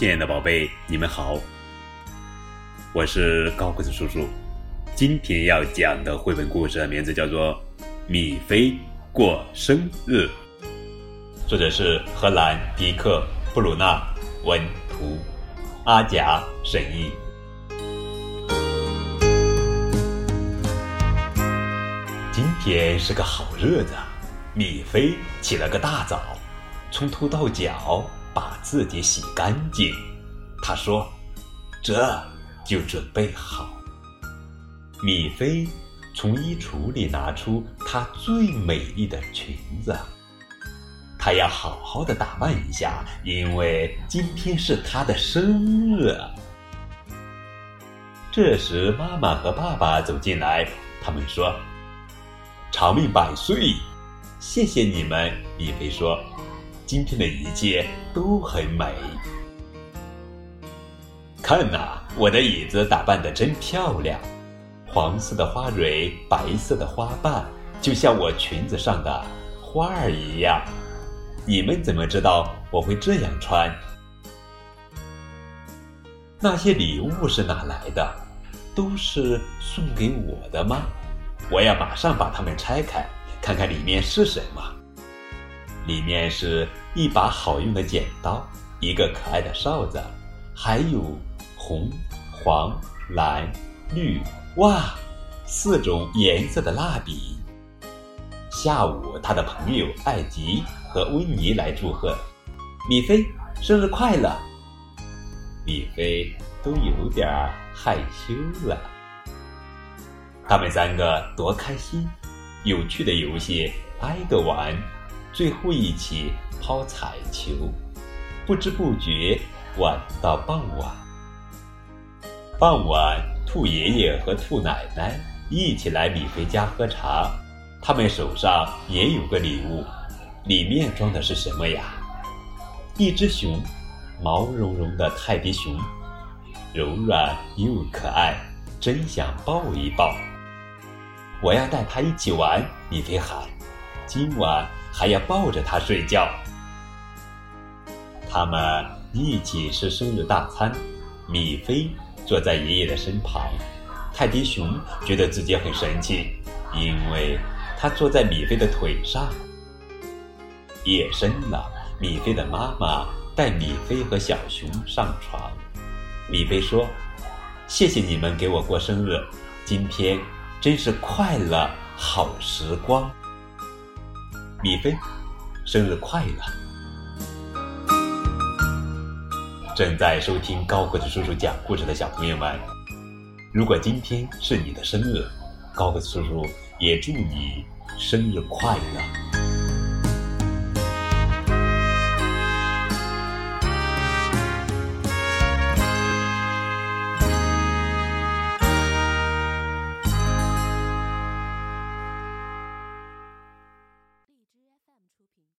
亲爱的宝贝，你们好，我是高个子叔叔。今天要讲的绘本故事名字叫做《米菲过生日》，作者是荷兰迪克·布鲁纳文图，阿甲审译。今天是个好日子，米菲起了个大早，从头到脚。把自己洗干净，他说：“这就准备好。”米菲从衣橱里拿出她最美丽的裙子，她要好好的打扮一下，因为今天是她的生日。这时，妈妈和爸爸走进来，他们说：“长命百岁，谢谢你们。”米菲说。今天的一切都很美。看呐，我的椅子打扮的真漂亮，黄色的花蕊，白色的花瓣，就像我裙子上的花儿一样。你们怎么知道我会这样穿？那些礼物是哪来的？都是送给我的吗？我要马上把它们拆开，看看里面是什么。里面是一把好用的剪刀，一个可爱的哨子，还有红、黄、蓝、绿，哇，四种颜色的蜡笔。下午，他的朋友艾吉和温妮来祝贺米菲生日快乐。米菲都有点害羞了。他们三个多开心，有趣的游戏挨个玩。最后一起抛彩球，不知不觉玩到傍晚。傍晚，兔爷爷和兔奶奶一起来米菲家喝茶，他们手上也有个礼物，里面装的是什么呀？一只熊，毛茸茸的泰迪熊，柔软又可爱，真想抱一抱。我要带它一起玩，米菲喊。今晚。还要抱着他睡觉。他们一起吃生日大餐，米菲坐在爷爷的身旁。泰迪熊觉得自己很神气，因为他坐在米菲的腿上。夜深了，米菲的妈妈带米菲和小熊上床。米菲说：“谢谢你们给我过生日，今天真是快乐好时光。”米菲，生日快乐！正在收听高个子叔叔讲故事的小朋友们，如果今天是你的生日，高个子叔叔也祝你生日快乐！